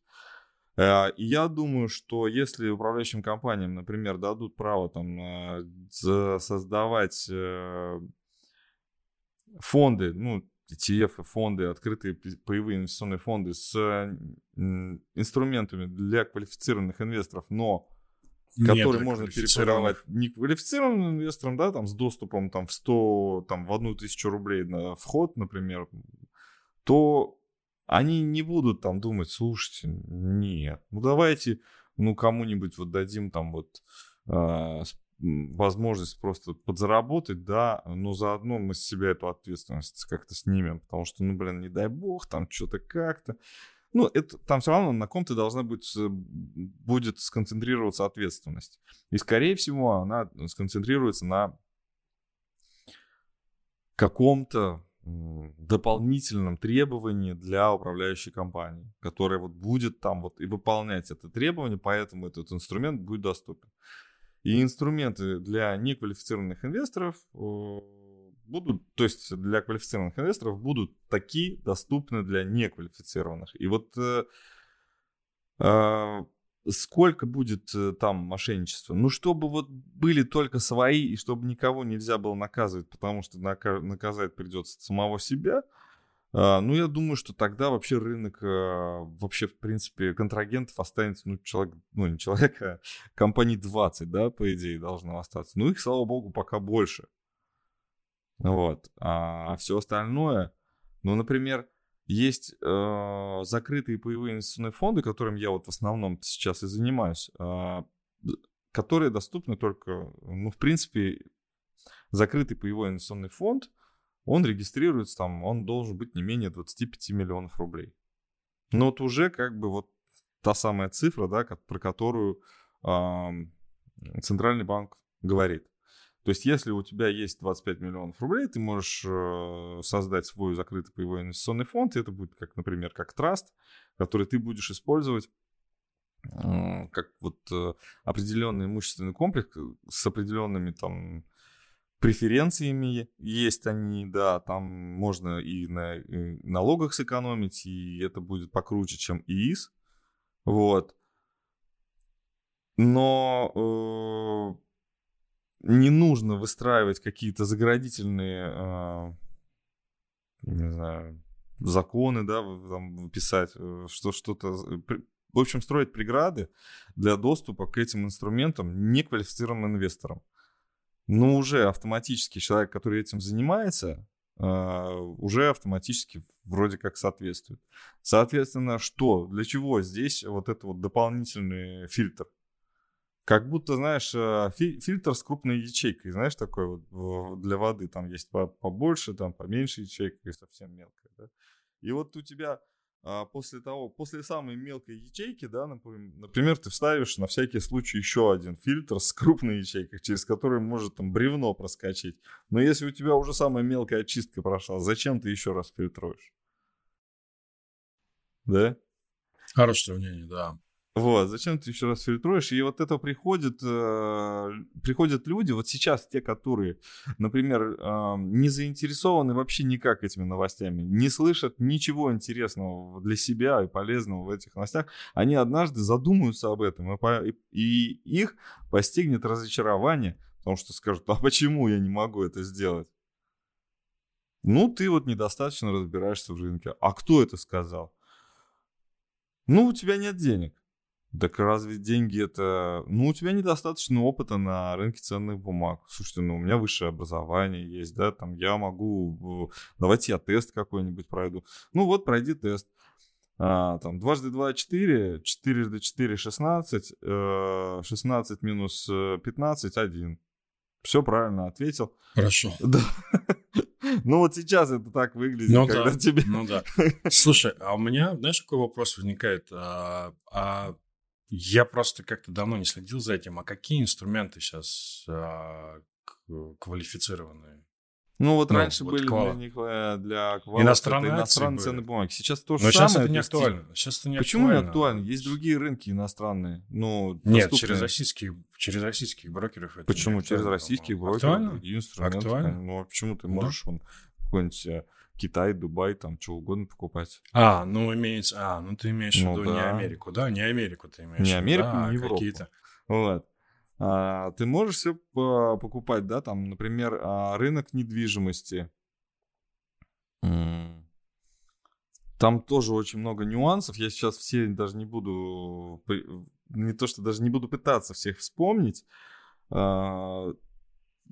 Э, я думаю, что если управляющим компаниям, например, дадут право там э, создавать э, фонды, ну, ETF, фонды, открытые паевые инвестиционные фонды с инструментами для квалифицированных инвесторов, но которые можно перепродавать неквалифицированным инвесторам, да, там с доступом там в 100, там в одну тысячу рублей на вход, например, то они не будут там думать, слушайте, нет, ну давайте, ну кому-нибудь вот дадим там вот э, возможность просто подзаработать, да, но заодно мы с себя эту ответственность как-то снимем, потому что, ну, блин, не дай бог, там что-то как-то. Ну, это там все равно на ком-то должна быть, будет сконцентрироваться ответственность. И, скорее всего, она сконцентрируется на каком-то дополнительном требовании для управляющей компании, которая вот будет там вот и выполнять это требование, поэтому этот инструмент будет доступен. И инструменты для неквалифицированных инвесторов будут, то есть для квалифицированных инвесторов будут такие доступны для неквалифицированных. И вот э, э, сколько будет э, там мошенничества? Ну, чтобы вот были только свои, и чтобы никого нельзя было наказывать, потому что наказать придется самого себя. А, ну, я думаю, что тогда вообще рынок, а, вообще, в принципе, контрагентов останется, ну, человек, ну, не человек, а компаний 20, да, по идее, должно остаться. Ну, их, слава богу, пока больше. Вот. А все остальное, ну, например, есть э, закрытые паевые инвестиционные фонды, которым я вот в основном сейчас и занимаюсь, э, которые доступны только, ну, в принципе, закрытый паевой инвестиционный фонд, он регистрируется там, он должен быть не менее 25 миллионов рублей. Но вот уже как бы вот та самая цифра, да, про которую э, Центральный банк говорит. То есть, если у тебя есть 25 миллионов рублей, ты можешь э, создать свой закрытый паевой инвестиционный фонд. И это будет, как, например, как траст, который ты будешь использовать э, как вот э, определенный имущественный комплекс с определенными там преференциями есть они, да, там можно и на и налогах сэкономить, и это будет покруче, чем ИИС, вот. Но не нужно выстраивать какие-то заградительные, э, не знаю, законы, да, там, писать, э, что что-то... В общем, строить преграды для доступа к этим инструментам неквалифицированным инвесторам. Но уже автоматически человек, который этим занимается, э, уже автоматически вроде как соответствует. Соответственно, что, для чего здесь вот это вот дополнительный фильтр? Как будто, знаешь, э, фи- фильтр с крупной ячейкой, знаешь, такой вот для воды. Там есть побольше, там поменьше ячейка и совсем мелкая, да. И вот у тебя а, после того, после самой мелкой ячейки, да, например, ты вставишь на всякий случай еще один фильтр с крупной ячейкой, через который может там бревно проскочить. Но если у тебя уже самая мелкая очистка прошла, зачем ты еще раз фильтруешь? Да? Хорошее сравнение, да. Вот, зачем ты еще раз фильтруешь? И вот это приходит, э, приходят люди, вот сейчас те, которые, например, э, не заинтересованы вообще никак этими новостями, не слышат ничего интересного для себя и полезного в этих новостях, они однажды задумаются об этом, и, и их постигнет разочарование, потому что скажут, а почему я не могу это сделать? Ну, ты вот недостаточно разбираешься в рынке. А кто это сказал? Ну, у тебя нет денег. Так разве деньги это... Ну, у тебя недостаточно опыта на рынке ценных бумаг. Слушайте, ну, у меня высшее образование есть, да, там я могу... Давайте я тест какой-нибудь пройду. Ну, вот, пройди тест. А, там, дважды два — четыре, четырежды четыре — шестнадцать, э, шестнадцать минус э, пятнадцать — один. Все правильно ответил. Хорошо. Да. Ну вот сейчас это так выглядит, ну, когда да, тебе... Ну да. Слушай, а у меня, знаешь, какой вопрос возникает? А, а я просто как-то давно не следил за этим. А какие инструменты сейчас а, квалифицированные? Ну вот ну, раньше вот были квал... для них э, для квала, иностранные, иностранные ценные бумаги. Сейчас то же Но самое. сейчас это не актуально. Сейчас это не Почему актуально. не актуально? Есть другие рынки иностранные. Ну, Нет, через российские, через российских брокеров это Почему? Через российских брокеров актуально? другие инструменты. Актуально? Ну а почему ты можешь да. он какой-нибудь э, Китай, Дубай, там, что угодно покупать. А, ну, имеется... А, ну, ты имеешь ну, в виду да. не Америку, да? Не Америку ты имеешь Не Америку, да, не Европу. Какие-то... Вот. А, ты можешь все покупать, да, там, например, а, рынок недвижимости. Там тоже очень много нюансов. Я сейчас все даже не буду... Не то, что даже не буду пытаться всех вспомнить.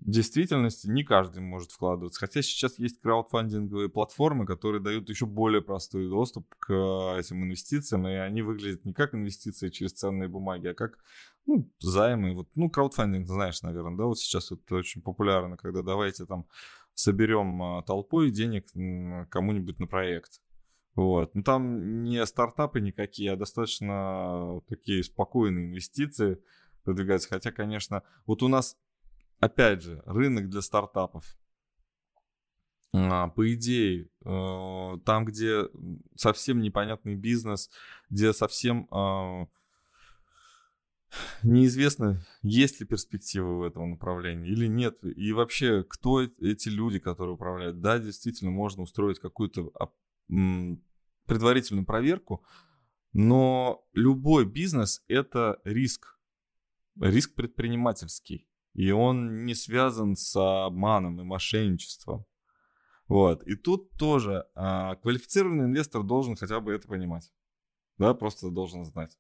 А, действительности не каждый может вкладываться. Хотя сейчас есть краудфандинговые платформы, которые дают еще более простой доступ к этим инвестициям, и они выглядят не как инвестиции через ценные бумаги, а как ну, займы. Вот, ну, краудфандинг, знаешь, наверное, да, вот сейчас это очень популярно, когда давайте там соберем а, толпой денег кому-нибудь на проект. Вот. Ну, там не стартапы никакие, а достаточно такие спокойные инвестиции продвигаются. Хотя, конечно, вот у нас опять же, рынок для стартапов. А, по идее, э, там, где совсем непонятный бизнес, где совсем а, неизвестно, есть ли перспективы в этом направлении или нет. И вообще, кто эти люди, которые управляют. Да, действительно, можно устроить какую-то предварительную проверку, Но любой бизнес – это риск. Риск предпринимательский. И он не связан с обманом и мошенничеством. Вот. И тут тоже а, квалифицированный инвестор должен хотя бы это понимать. Да, просто должен знать.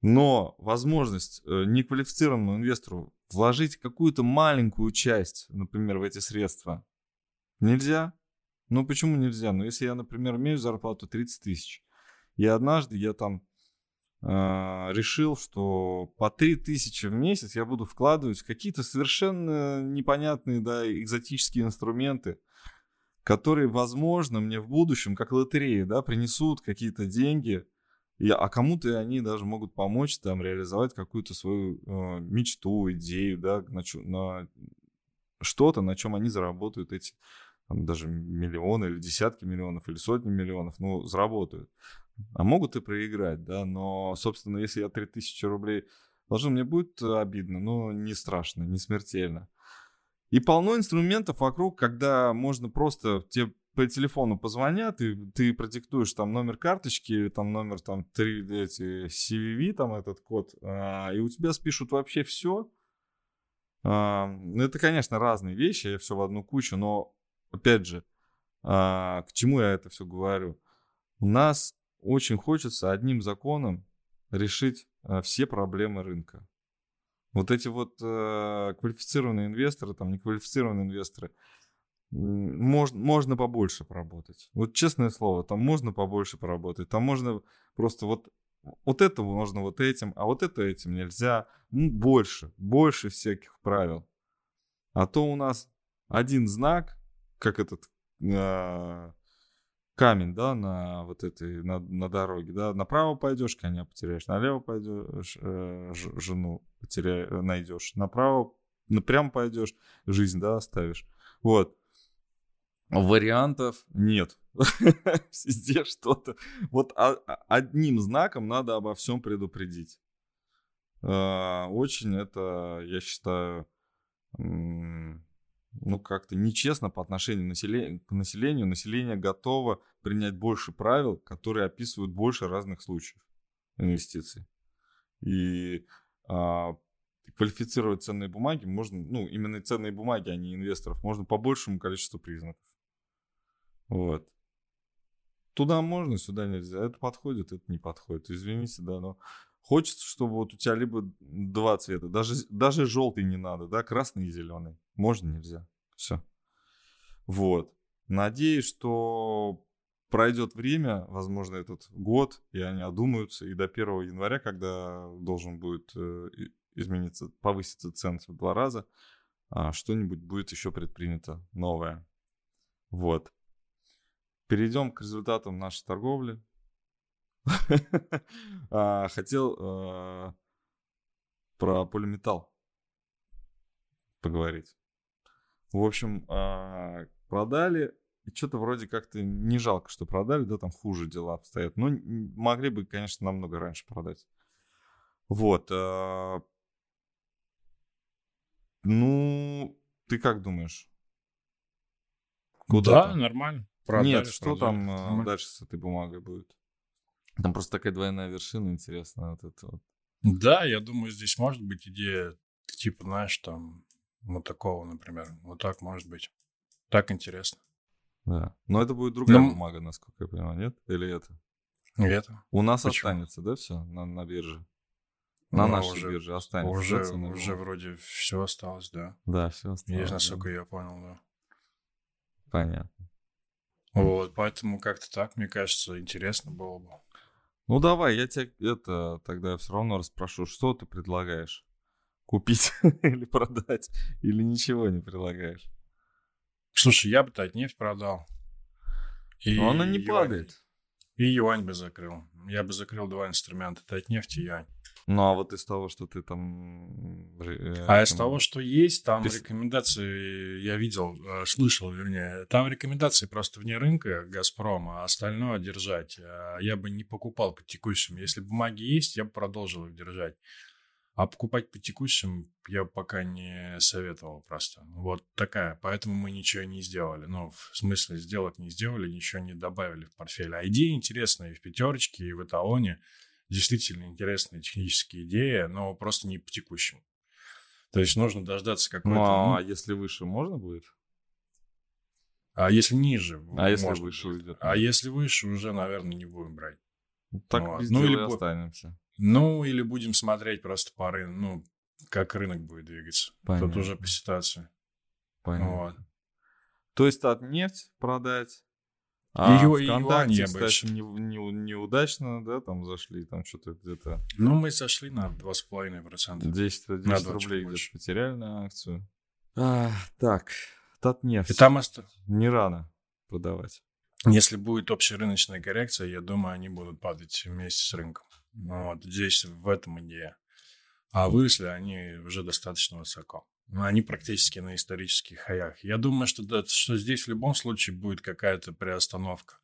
Но возможность э, неквалифицированному инвестору вложить какую-то маленькую часть, например, в эти средства, нельзя. Ну почему нельзя? Ну если я, например, имею зарплату 30 тысяч, и однажды я там решил, что по 3 тысячи в месяц я буду вкладывать в какие-то совершенно непонятные, да, экзотические инструменты, которые, возможно, мне в будущем, как лотереи, да, принесут какие-то деньги, и, а кому-то они даже могут помочь там реализовать какую-то свою э, мечту, идею, да, на, на что-то, на чем они заработают эти там, даже миллионы или десятки миллионов или сотни миллионов, ну, заработают. А могут и проиграть, да, но, собственно, если я 3000 рублей вложу, мне будет обидно, но не страшно, не смертельно. И полно инструментов вокруг, когда можно просто тебе по телефону позвонят, и ты продиктуешь там номер карточки, там номер там 3, эти CVV, там этот код, а, и у тебя спишут вообще все. А, ну, это, конечно, разные вещи, все в одну кучу, но, опять же, а, к чему я это все говорю? У нас очень хочется одним законом решить а, все проблемы рынка. Вот эти вот э, квалифицированные инвесторы, там неквалифицированные инвесторы, можно, можно побольше поработать. Вот честное слово, там можно побольше поработать. Там можно просто вот, вот это можно вот этим, а вот это этим нельзя. Ну, больше, больше всяких правил. А то у нас один знак, как этот э, камень, да, на вот этой, на, на дороге, да, направо пойдешь, коня потеряешь, налево пойдешь, э, жену потеряешь, найдешь, направо, прямо пойдешь, жизнь, да, оставишь. Вот. Вариантов нет. Везде что-то. Вот одним знаком надо обо всем предупредить. А, очень это, я считаю, ну, как-то нечестно по отношению к населению. Население готово принять больше правил, которые описывают больше разных случаев инвестиций. И а, квалифицировать ценные бумаги можно, ну, именно ценные бумаги, а не инвесторов, можно по большему количеству признаков. Вот. Туда можно, сюда нельзя. Это подходит, это не подходит. Извините, да, но хочется, чтобы вот у тебя либо два цвета, даже, даже желтый не надо, да, красный и зеленый. Можно, нельзя. Все. Вот. Надеюсь, что пройдет время, возможно, этот год, и они одумаются, и до 1 января, когда должен будет э, измениться, повыситься цен в два раза, а, что-нибудь будет еще предпринято новое. Вот. Перейдем к результатам нашей торговли. А, хотел а, про полиметалл поговорить. В общем, а, продали, и что-то вроде как-то не жалко, что продали, да, там хуже дела обстоят. Но могли бы, конечно, намного раньше продать. Вот. Ну, ты как думаешь? Куда? Да, нормально. Продали, Нет, что продали. там э, дальше с этой бумагой будет? Там просто такая двойная вершина, интересно, вот это вот. Да, я думаю, здесь может быть идея, типа, знаешь, там, вот такого, например. Вот так может быть. Так интересно. Да. Но это будет другая Но... бумага, насколько я понимаю, нет? Или это? Это. У нас Почему? останется, да, все на, на бирже? На ну, нашей уже, бирже останется. Уже, да, уже вроде все осталось, да. Да, все осталось. Есть, насколько да. я понял, да. Понятно. Вот, поэтому как-то так, мне кажется, интересно было бы. Ну давай, я тебя это тогда все равно расспрошу, что ты предлагаешь? Купить или продать? Или ничего не предлагаешь? Слушай, я бы Татнефть продал. И Но она не юань, падает. И юань бы закрыл. Я бы закрыл два инструмента, Татнефть и юань. Ну, а вот из того, что ты там... Э, а из того, что есть, там Пис... рекомендации, я видел, э, слышал, вернее, там рекомендации просто вне рынка Газпрома, а остальное держать. Э, я бы не покупал по текущим. Если бумаги есть, я бы продолжил их держать. А покупать по текущим я пока не советовал просто. Вот такая. Поэтому мы ничего не сделали. Ну, в смысле, сделать не сделали, ничего не добавили в портфель. А идеи интересные и в пятерочке, и в эталоне. Действительно интересные технические идеи, но просто не по текущим. То есть нужно дождаться какой-то... Ну, а если выше можно будет? А если ниже? А если выше уйдет? А если выше, уже, наверное, не будем брать. Так вот. без ну, или останемся. Ну, или будем смотреть просто по рынку, ну, как рынок будет двигаться. Понятно. Тут уже по ситуации. Понятно. Вот. То есть от нефть продать, а Ее и ВКонтакте, кстати, не, не, неудачно, да, там зашли, там что-то где-то... Ну, мы зашли на 2,5%. 10, 10 рублей где-то потеряли на акцию. А, так, Татнефть. И там ост... Не рано продавать. Если будет общерыночная коррекция, я думаю, они будут падать вместе с рынком. Вот здесь в этом идея. А выросли они уже достаточно высоко. Они практически на исторических хаях. Я думаю, что, что здесь в любом случае будет какая-то приостановка.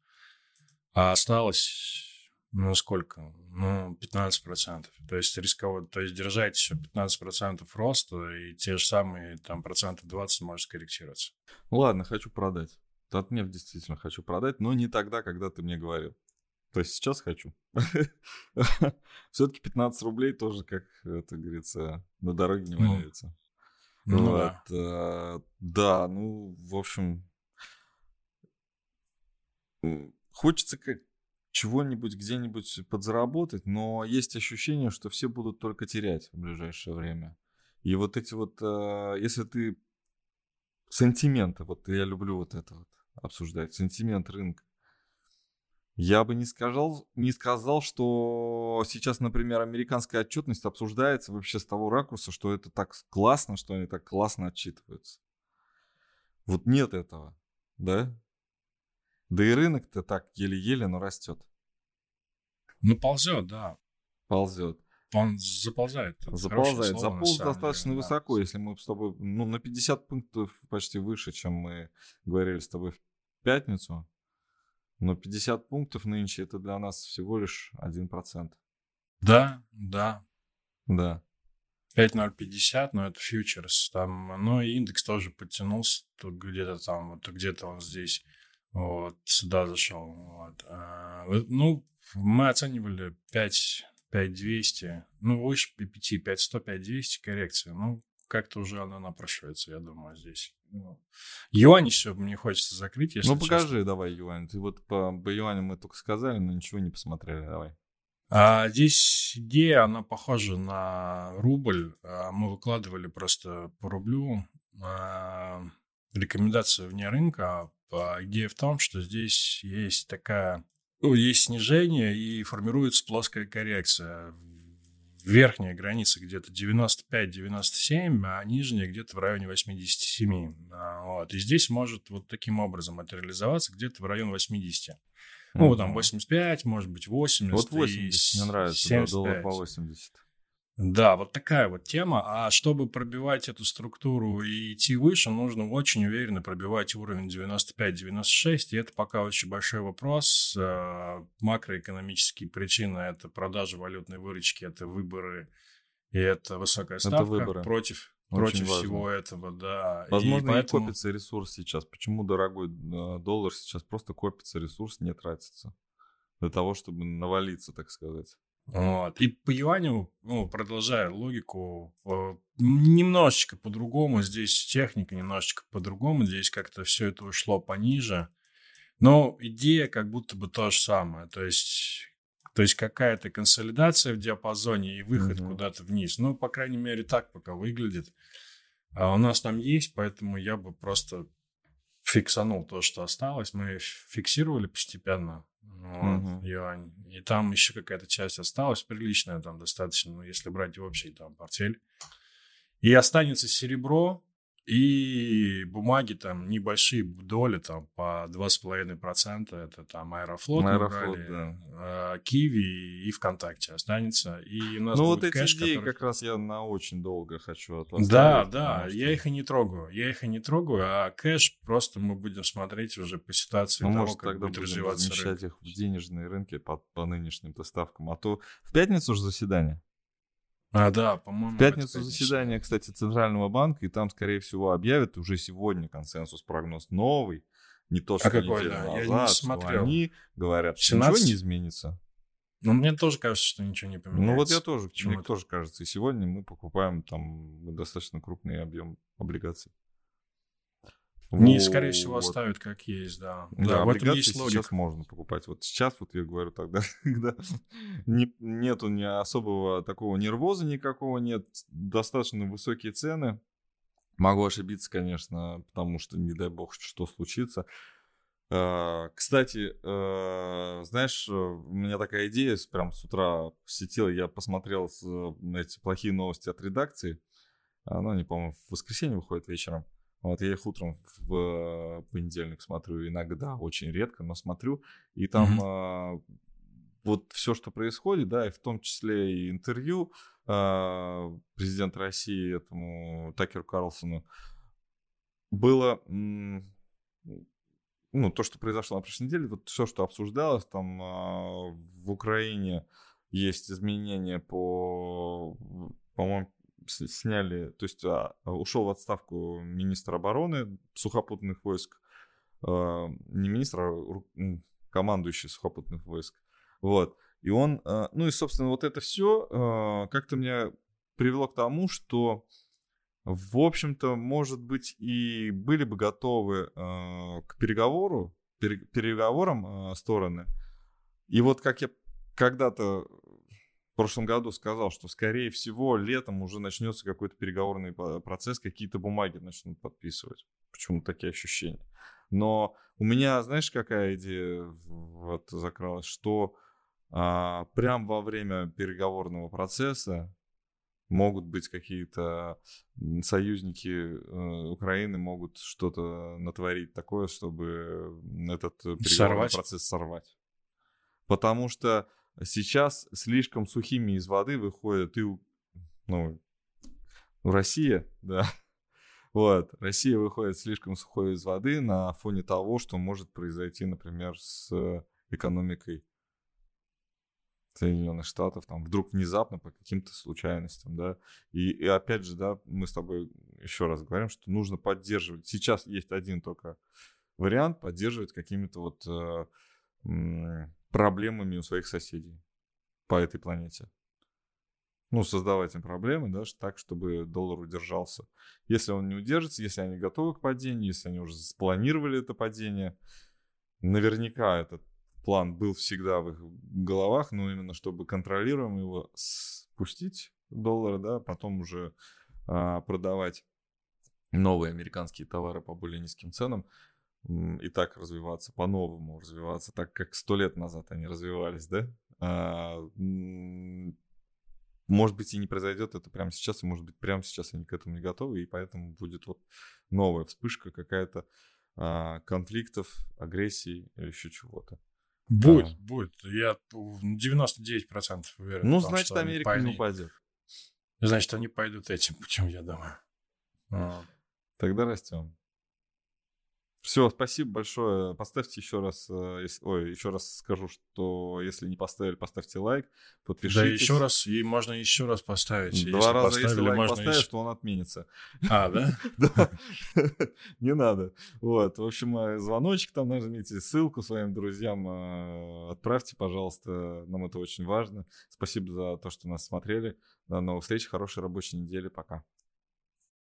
А осталось, ну, сколько? Ну, 15%. То есть рисково, то есть держать еще 15% роста, и те же самые, там, процентов 20 может скорректироваться. Ладно, хочу продать. Татнефть действительно хочу продать, но не тогда, когда ты мне говорил. То есть сейчас хочу. Все-таки 15 рублей тоже, как это говорится, на дороге не ну, валяется. Ну, вот, да. Э, да, ну, в общем, хочется как чего-нибудь где-нибудь подзаработать, но есть ощущение, что все будут только терять в ближайшее время. И вот эти вот, э, если ты сантименты, вот я люблю вот это вот обсуждать, сантимент рынка, я бы не сказал, не сказал, что сейчас, например, американская отчетность обсуждается вообще с того ракурса, что это так классно, что они так классно отчитываются. Вот нет этого, да? Да и рынок-то так еле-еле, но растет. Ну, ползет, да. Ползет. Он заползает. Заползает. Слово, Заполз достаточно деле, высоко, да. если мы с тобой, ну, на 50 пунктов почти выше, чем мы говорили с тобой в пятницу. Но 50 пунктов нынче это для нас всего лишь 1%. Да, да. Да. 5050, но это фьючерс. Там, ну, и индекс тоже подтянулся. Тут где-то там, вот где-то он здесь вот сюда зашел. Вот. А, ну, мы оценивали 5, 5200, ну, выше 5, 5100, 5200 коррекция. Ну, как-то уже она напрашивается, я думаю, здесь. Ну, юань еще мне хочется закрыть, если Ну, покажи честно. давай юань. Ты вот по, по юаню мы только сказали, но ничего не посмотрели, давай. А, здесь идея, она похожа на рубль. А, мы выкладывали просто по рублю. А, рекомендация вне рынка. А, идея в том, что здесь есть такая... Ну, есть снижение и формируется плоская коррекция верхняя граница где-то 95-97, а нижняя где-то в районе 87. А, вот. И здесь может вот таким образом материализоваться где-то в район 80. Ну, mm-hmm. там 85, может быть 80. Вот 80 мне нравится, 75. да, доллар по 80. Да, вот такая вот тема. А чтобы пробивать эту структуру и идти выше, нужно очень уверенно пробивать уровень 95-96. И это пока очень большой вопрос. Э, макроэкономические причины – это продажа валютной выручки, это выборы, и это высокая ставка это выборы. против очень против важно. всего этого, да. Возможно, и поэтому... копится ресурс сейчас. Почему дорогой э, доллар сейчас просто копится ресурс, не тратится для того, чтобы навалиться, так сказать. Вот. И по юаню, ну, продолжая логику, э, немножечко по-другому. Здесь техника немножечко по-другому. Здесь как-то все это ушло пониже. Но идея как будто бы то же самое. То есть, то есть какая-то консолидация в диапазоне и выход угу. куда-то вниз. Ну, по крайней мере, так пока выглядит. А у нас там есть, поэтому я бы просто фиксанул то, что осталось. Мы фиксировали постепенно вот, угу. юань. И там еще какая-то часть осталась, приличная там достаточно, ну, если брать общий там портфель. И останется серебро, и бумаги там небольшие доли, там по 2,5%, это там Аэрофлот, Аэрофлот брали, да. э, Киви и ВКонтакте останется. И у нас ну вот эти кэш, идеи который... как раз я на очень долго хочу от вас. Да, да, что... я их и не трогаю, я их и не трогаю, а кэш просто мы будем смотреть уже по ситуации ну, того, может, как тогда будет развиваться рынок. их в денежные рынки по, по нынешним доставкам, а то в пятницу же заседание. А, да, по-моему. В пятницу заседание, кстати, Центрального банка, и там, скорее всего, объявят уже сегодня консенсус, прогноз новый. Не то, что а какой, да? назад, Я не смотрел. они говорят, что 17? ничего не изменится. Ну, мне тоже кажется, что ничего не поменяется. Ну вот я тоже, мне Почему-то. тоже кажется, и сегодня мы покупаем там достаточно крупный объем облигаций. Не, скорее всего, Вот. оставят как есть, да. Да, Да, в этом есть логика. сейчас можно покупать. Вот сейчас, вот я говорю тогда, когда не- нету ни особого такого нервоза никакого, нет, достаточно высокие цены. Могу ошибиться, конечно, потому что, не дай бог, что случится. Э, Кстати, э, знаешь, э, у меня такая идея прям с утра посетила, я посмотрел э, эти плохие новости от редакции. А, Ну, они, по-моему, в воскресенье выходят вечером. Вот я их утром в э, понедельник смотрю, иногда, очень редко, но смотрю. И там Мгм. а, вот все, что происходит, да, и в том числе и интервью а, президента России этому Такеру Карлсону, было, ну, то, что произошло на прошлой неделе, вот все, что обсуждалось, там а, в Украине есть изменения по, по-моему, сняли, то есть а, ушел в отставку министр обороны сухопутных войск, а, не министр, а командующий сухопутных войск. Вот. И он, а, ну и, собственно, вот это все как-то меня привело к тому, что, в общем-то, может быть, и были бы готовы а, к переговору, пере- переговорам а, стороны. И вот как я когда-то прошлом году сказал, что, скорее всего, летом уже начнется какой-то переговорный процесс, какие-то бумаги начнут подписывать. Почему такие ощущения? Но у меня, знаешь, какая идея вот закралась, что а, прям во время переговорного процесса могут быть какие-то союзники э, Украины могут что-то натворить такое, чтобы этот э, переговорный Сорвать. процесс сорвать. Потому что сейчас слишком сухими из воды выходят и ну, Россия, да. Вот, Россия выходит слишком сухой из воды на фоне того, что может произойти, например, с э, экономикой Соединенных Штатов, там вдруг внезапно по каким-то случайностям, да. И, и опять же, да, мы с тобой еще раз говорим, что нужно поддерживать. Сейчас есть один только вариант поддерживать какими-то вот э, проблемами у своих соседей по этой планете. Ну, создавать им проблемы, да, так, чтобы доллар удержался. Если он не удержится, если они готовы к падению, если они уже спланировали это падение, наверняка этот план был всегда в их головах, но именно чтобы контролируем его спустить доллары, да, потом уже а, продавать новые американские товары по более низким ценам и так развиваться, по-новому развиваться, так как сто лет назад они развивались, да? А, может быть, и не произойдет это прямо сейчас, и может быть, прямо сейчас они к этому не готовы, и поэтому будет вот новая вспышка какая-то а, конфликтов, агрессии или еще чего-то. Будет, будет. Я в 99% уверен. Ну, том, значит, Америка не пойдут. упадет. Значит, они пойдут этим путем, я думаю. А. Тогда растем. Все, спасибо большое. Поставьте еще раз, э, ес- ой, еще раз скажу, что если не поставили, поставьте лайк, подпишитесь. Да, еще раз, и можно еще раз поставить. Два Если раза, если лайк можно поставишь, еще- то он отменится. А, да? Да, не надо. Вот, в общем, э, звоночек там нажмите, ссылку своим друзьям э, отправьте, пожалуйста. Нам это очень важно. Спасибо за то, что нас смотрели. До новых встреч, хорошей рабочей недели. Пока.